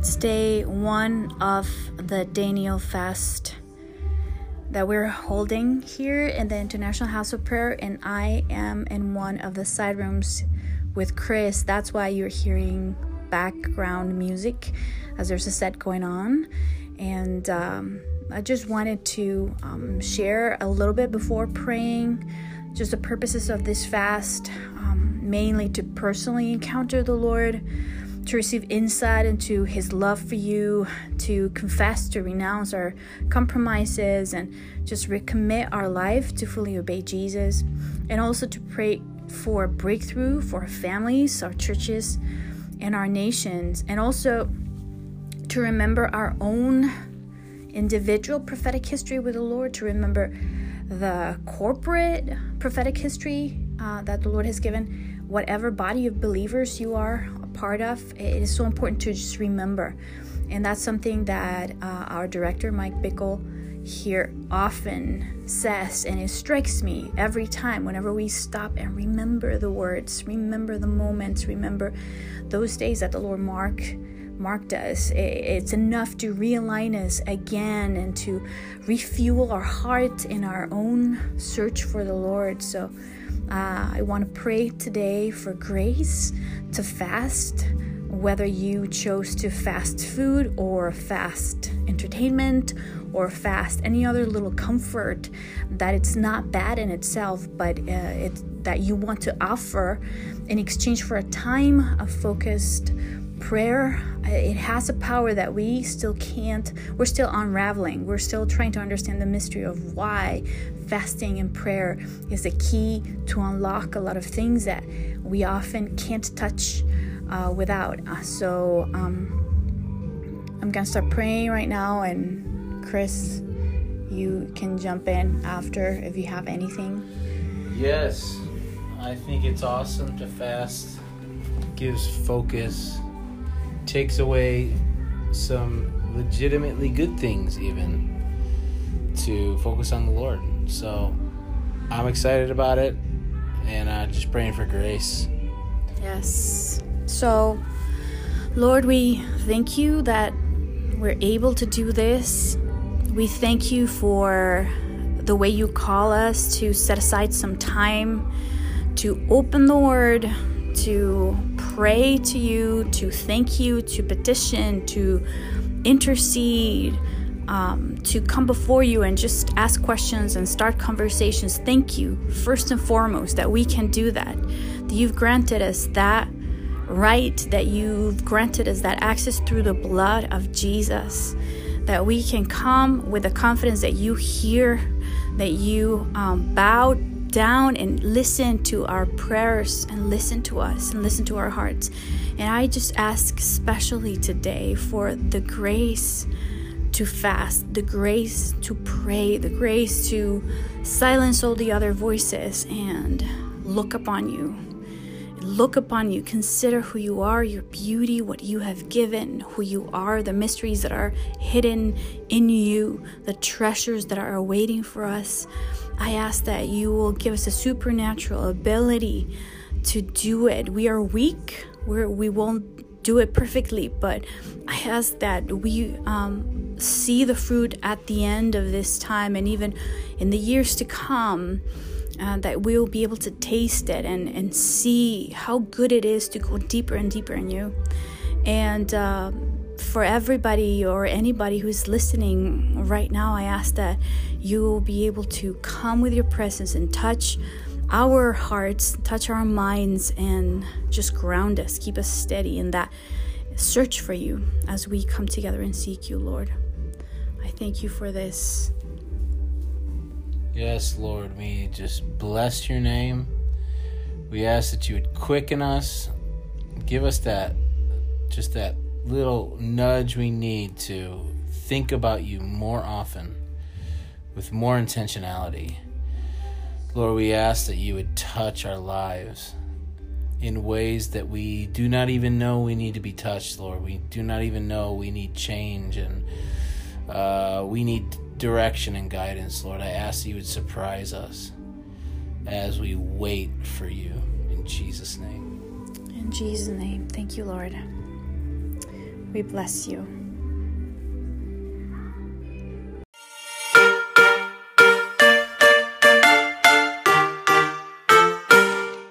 It's day one of the Daniel fast that we're holding here in the International House of Prayer, and I am in one of the side rooms with Chris. That's why you're hearing background music as there's a set going on. And um, I just wanted to um, share a little bit before praying just the purposes of this fast, um, mainly to personally encounter the Lord, to receive insight into His love for you, to confess, to renounce our compromises, and just recommit our life to fully obey Jesus, and also to pray for breakthrough for our families, our churches, and our nations, and also to remember our own individual prophetic history with the Lord, to remember the corporate prophetic history uh, that the Lord has given, whatever body of believers you are part of, it is so important to just remember. And that's something that uh, our director, Mike Bickle, here often says, and it strikes me every time whenever we stop and remember the words, remember the moments, remember those days that the Lord mark marked us. It's enough to realign us again and to refuel our heart in our own search for the Lord. So uh, I want to pray today for grace to fast, whether you chose to fast food or fast entertainment or fast any other little comfort that it's not bad in itself but uh, it's that you want to offer in exchange for a time of focused prayer. It has a power that we still can't we're still unraveling. We're still trying to understand the mystery of why fasting and prayer is the key to unlock a lot of things that we often can't touch uh, without. Uh, so um, i'm gonna start praying right now and chris you can jump in after if you have anything. Yes i think it's awesome to fast. Gives focus takes away some legitimately good things, even to focus on the Lord. So I'm excited about it and uh, just praying for grace. Yes. So, Lord, we thank you that we're able to do this. We thank you for the way you call us to set aside some time to open the Word, to pray to you, to thank you, to petition, to intercede, um, to come before you and just ask questions and start conversations. Thank you, first and foremost, that we can do that. That you've granted us that right, that you've granted us that access through the blood of Jesus. That we can come with the confidence that you hear, that you um, bow down and listen to our prayers and listen to us and listen to our hearts. And I just ask, especially today, for the grace to fast, the grace to pray, the grace to silence all the other voices and look upon you. Look upon you, consider who you are, your beauty, what you have given, who you are, the mysteries that are hidden in you, the treasures that are awaiting for us. I ask that you will give us a supernatural ability to do it. We are weak, We're, we won't do it perfectly, but I ask that we um, see the fruit at the end of this time and even in the years to come. Uh, that we will be able to taste it and, and see how good it is to go deeper and deeper in you. And uh, for everybody or anybody who's listening right now, I ask that you will be able to come with your presence and touch our hearts, touch our minds, and just ground us, keep us steady in that search for you as we come together and seek you, Lord. Thank you for this. Yes, Lord, we just bless your name. We ask that you would quicken us, give us that, just that little nudge we need to think about you more often with more intentionality. Lord, we ask that you would touch our lives in ways that we do not even know we need to be touched, Lord. We do not even know we need change and uh, we need direction and guidance, Lord. I ask that you would surprise us as we wait for you. In Jesus' name. In Jesus' name. Thank you, Lord. We bless you.